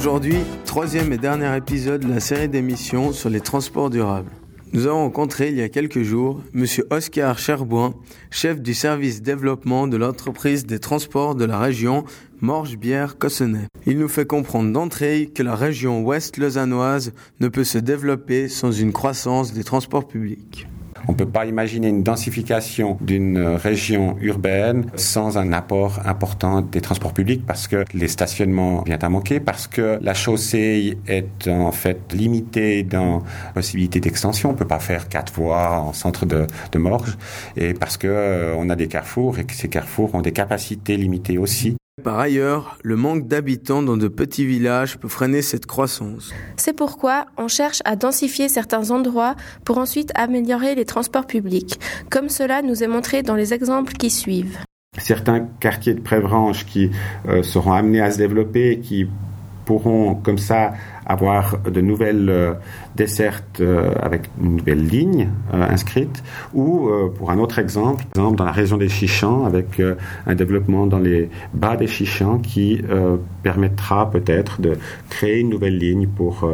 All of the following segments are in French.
Aujourd'hui, troisième et dernier épisode de la série d'émissions sur les transports durables. Nous avons rencontré il y a quelques jours Monsieur Oscar Cherboin, chef du service développement de l'entreprise des transports de la région Morges-Bière-Cossonay. Il nous fait comprendre d'entrée que la région ouest lausannoise ne peut se développer sans une croissance des transports publics. On ne peut pas imaginer une densification d'une région urbaine sans un apport important des transports publics parce que les stationnements viennent à manquer, parce que la chaussée est en fait limitée dans possibilité d'extension. On ne peut pas faire quatre voies en centre de, de Morges et parce que euh, on a des carrefours et que ces carrefours ont des capacités limitées aussi. Par ailleurs, le manque d'habitants dans de petits villages peut freiner cette croissance. C'est pourquoi on cherche à densifier certains endroits pour ensuite améliorer les transports publics, comme cela nous est montré dans les exemples qui suivent. Certains quartiers de Prévranche qui euh, seront amenés à se développer, qui pourront comme ça avoir de nouvelles euh, dessertes euh, avec une nouvelle ligne euh, inscrite, ou pour un autre exemple, exemple dans la région des Chichans, avec un développement dans les bas des Chichans qui permettra peut-être de créer une nouvelle ligne pour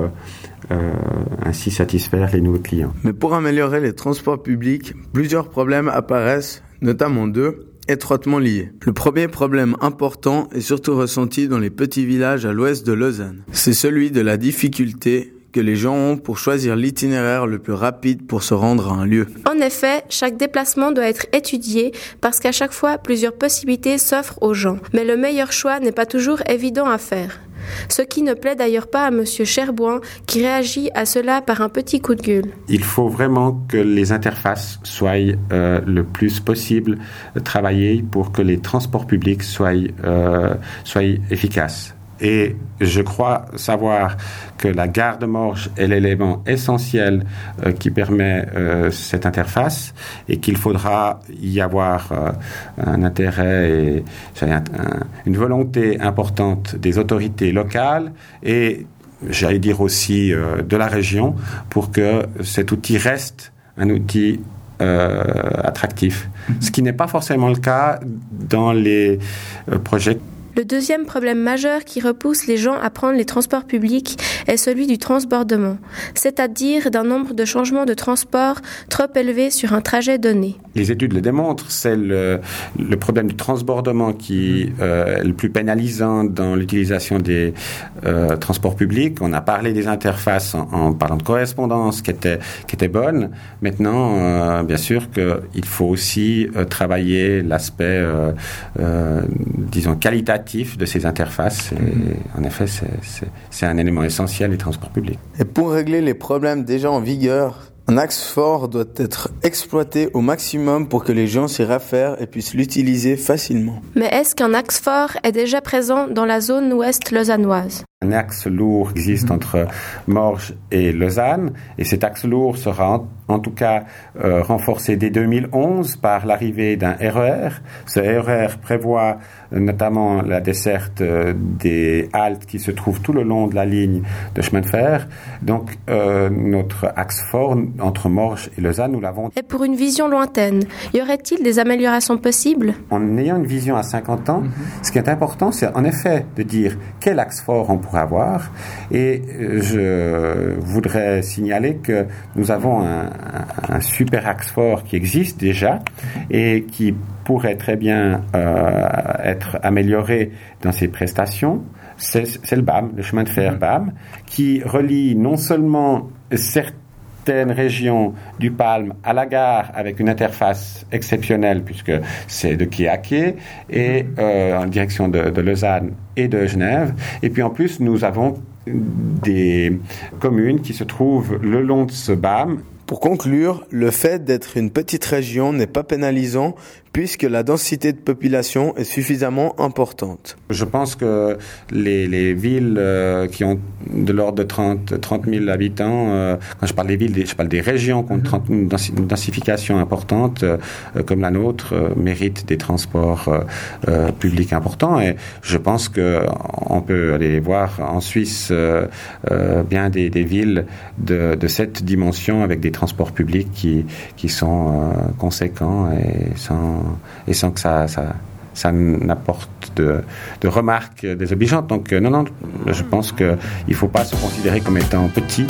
ainsi satisfaire les nouveaux clients. Mais pour améliorer les transports publics, plusieurs problèmes apparaissent, notamment deux étroitement liés. Le premier problème important est surtout ressenti dans les petits villages à l'ouest de Lausanne. C'est celui de la difficulté que les gens ont pour choisir l'itinéraire le plus rapide pour se rendre à un lieu. En effet, chaque déplacement doit être étudié parce qu'à chaque fois, plusieurs possibilités s'offrent aux gens. Mais le meilleur choix n'est pas toujours évident à faire. Ce qui ne plaît d'ailleurs pas à M. Cherboin, qui réagit à cela par un petit coup de gueule. Il faut vraiment que les interfaces soient euh, le plus possible travaillées pour que les transports publics soient, euh, soient efficaces. Et je crois savoir que la gare de Morges est l'élément essentiel euh, qui permet euh, cette interface et qu'il faudra y avoir euh, un intérêt et une volonté importante des autorités locales et j'allais dire aussi de la région pour que cet outil reste un outil attractif. Mm-hmm. Ce qui n'est pas forcément le cas dans les projets le deuxième problème majeur qui repousse les gens à prendre les transports publics est celui du transbordement, c'est-à-dire d'un nombre de changements de transport trop élevé sur un trajet donné. Les études le démontrent, c'est le, problème du transbordement qui euh, est le plus pénalisant dans l'utilisation des euh, transports publics. On a parlé des interfaces en, parlant de correspondance qui était, bonne. Maintenant, euh, bien sûr qu'il faut aussi travailler l'aspect, disons, qualitatif de ces interfaces. Et en effet, c'est un élément essentiel des transports publics. Et pour régler les problèmes déjà en vigueur, un axe fort doit être exploité au maximum pour que les gens s'y réfèrent et puissent l'utiliser facilement. Mais est-ce qu'un axe fort est déjà présent dans la zone ouest lausannoise? Un axe lourd existe entre Morges et Lausanne, et cet axe lourd sera en, tout cas euh, renforcé dès 2011 par l'arrivée d'un RER. E Ce RER e prévoit notamment la desserte euh, des haltes qui se trouvent tout le long de la ligne de chemin de fer. Donc euh, notre axe fort entre Morges et Lausanne, nous l'avons. Et pour une vision lointaine, y aurait-il des améliorations possibles? En ayant une vision à 50 ans, mm-hmm. ce qui est important, c'est en effet de dire quel axe fort on pour avoir. Et euh, je voudrais signaler que nous avons un, un, super axe fort qui existe déjà et qui pourrait très bien euh, être amélioré dans ses prestations. C'est le BAM, le chemin de fer mm-hmm. BAM, qui relie non seulement certains certaines régions du Palme à la gare avec une interface exceptionnelle puisque c'est de quai à quai et euh, en direction de, de Lausanne et de Genève. Et puis en plus, nous avons des communes qui se trouvent le long de ce BAM pour conclure, le fait d'être une petite région n'est pas pénalisant puisque la densité de population est suffisamment importante. Je pense que les, les villes euh, qui ont de l'ordre de 30, 30 000 habitants, euh, quand je parle des villes, je parle des régions qui ont une densification importante, euh, comme la nôtre, méritent des transports publics importants. Et je pense qu'on peut aller voir en Suisse bien des, des villes de, de, cette dimension avec des transports publics qui, qui sont conséquents et sans et sans que ça, ça, ça n'apporte de, de remarques désobligeantes. Donc non, non, je pense qu'il ne faut pas se considérer comme étant petit